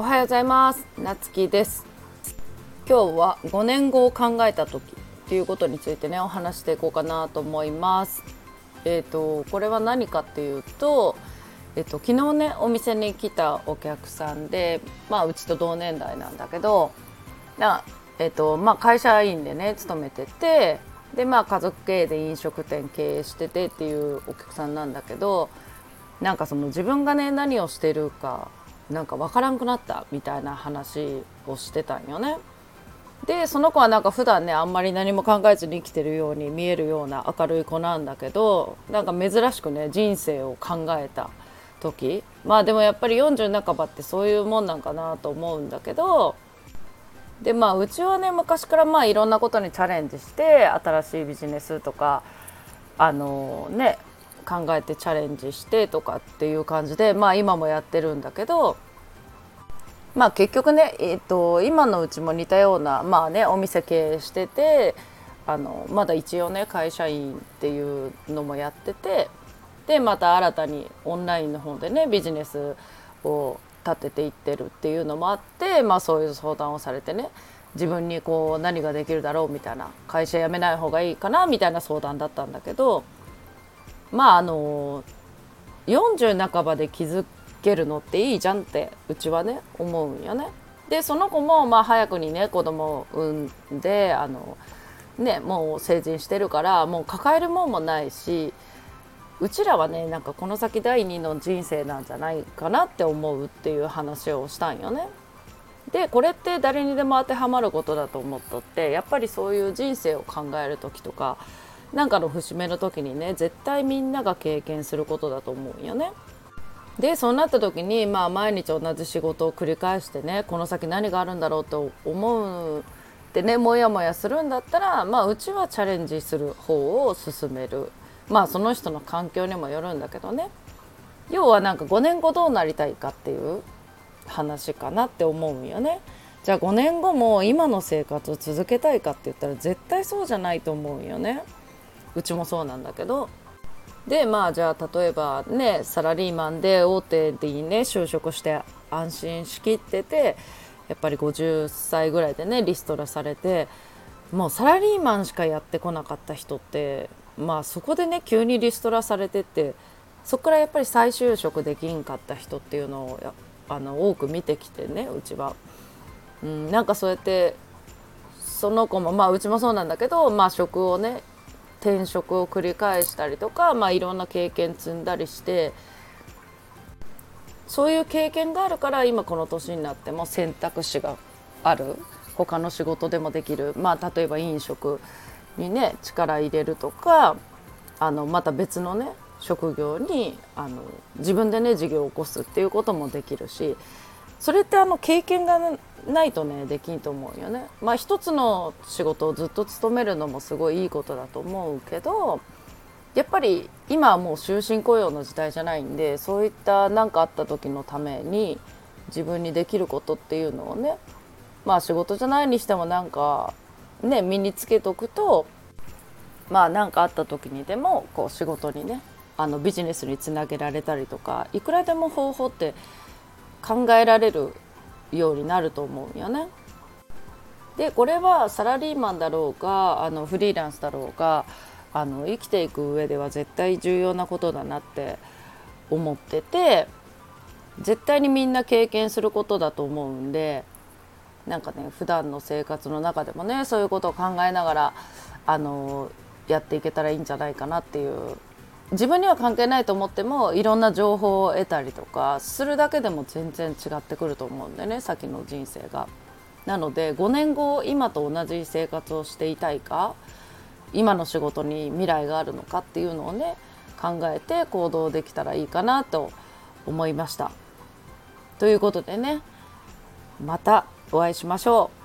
おはようございます。なつきです。今日は5年後を考えた時っていうことについてねお話していこうかなと思います。えっ、ー、とこれは何かっていうとえっと、昨日ねお店に来たお客さんで、まあ、うちと同年代なんだけどな、えっとまあ、会社員でね勤めててで、まあ、家族経営で飲食店経営しててっていうお客さんなんだけどなんかその自分がね何をしてるかなんか分からんくなったみたいな話をしてたんよね。でその子はなんか普段ねあんまり何も考えずに生きてるように見えるような明るい子なんだけどなんか珍しくね人生を考えた時まあでもやっぱり40半ばってそういうもんなんかなと思うんだけどでまあうちはね昔からまあいろんなことにチャレンジして新しいビジネスとかあのね考えてチャレンジしてとかっていう感じでまあ今もやってるんだけどまあ結局ね、えーと、今のうちも似たようなまあねお店経営しててあのまだ一応ね会社員っていうのもやっててでまた新たにオンラインの方でねビジネスを立てていってるっていうのもあって、まあ、そういう相談をされてね自分にこう何ができるだろうみたいな会社辞めない方がいいかなみたいな相談だったんだけどまああの40半ばで気づけるのっていいじゃんってうちはね思うんよね。でその子もまあ早くにね子供を産んであのねもう成人してるからもう抱えるもんもないしうちらはねなんかこの先第二の人生なんじゃないかなって思うっていう話をしたんよね。でこれって誰にでも当てはまることだと思っとってやっぱりそういう人生を考える時とか何かの節目の時にね絶対みんなが経験することだと思うんよね。でそうなった時に、まあ、毎日同じ仕事を繰り返してねこの先何があるんだろうと思うってねモヤモヤするんだったら、まあ、うちはチャレンジする方を進めるまあその人の環境にもよるんだけどね要はなんか5年後どうなりたいかっていう話かなって思うんよね。じゃあ5年後も今の生活を続けたいかって言ったら絶対そうじゃないと思うよね。うちもそうなんだけど。でまあじゃあ例えばねサラリーマンで大手にね就職して安心しきっててやっぱり50歳ぐらいでねリストラされてもうサラリーマンしかやってこなかった人ってまあそこでね急にリストラされてってそこからやっぱり再就職できんかった人っていうのをあの多く見てきてねうちは。うん、なんかそうやってその子もまあうちもそうなんだけど、まあ、職をね転職を繰り返したりとか、まあ、いろんな経験積んだりしてそういう経験があるから今この年になっても選択肢がある。他の仕事でもできる、まあ、例えば飲食にね力入れるとかあのまた別のね職業にあの自分でね事業を起こすっていうこともできるしそれってあの経験がないとねできんと思うよね。まあ一つの仕事をずっと勤めるのもすごいいいことだと思うけどやっぱり今はもう終身雇用の時代じゃないんでそういった何かあった時のために自分にできることっていうのをねまあ仕事じゃないにしてもなんかね身につけとくとまあ何かあった時にでもこう仕事にねあのビジネスにつなげられたりとかいくらでも方法って考えられるようになると思うよね。でこれはサラリーマンだろうがあのフリーランスだろうがあの生きていく上では絶対重要なことだなって思ってて絶対にみんな経験することだと思うんでなんかね普段の生活の中でもねそういうことを考えながらあのやっていけたらいいんじゃないかなっていう自分には関係ないと思ってもいろんな情報を得たりとかするだけでも全然違ってくると思うんでね先の人生が。なので5年後今と同じ生活をしていたいか今の仕事に未来があるのかっていうのをね考えて行動できたらいいかなと思いました。ということでねまたお会いしましょう。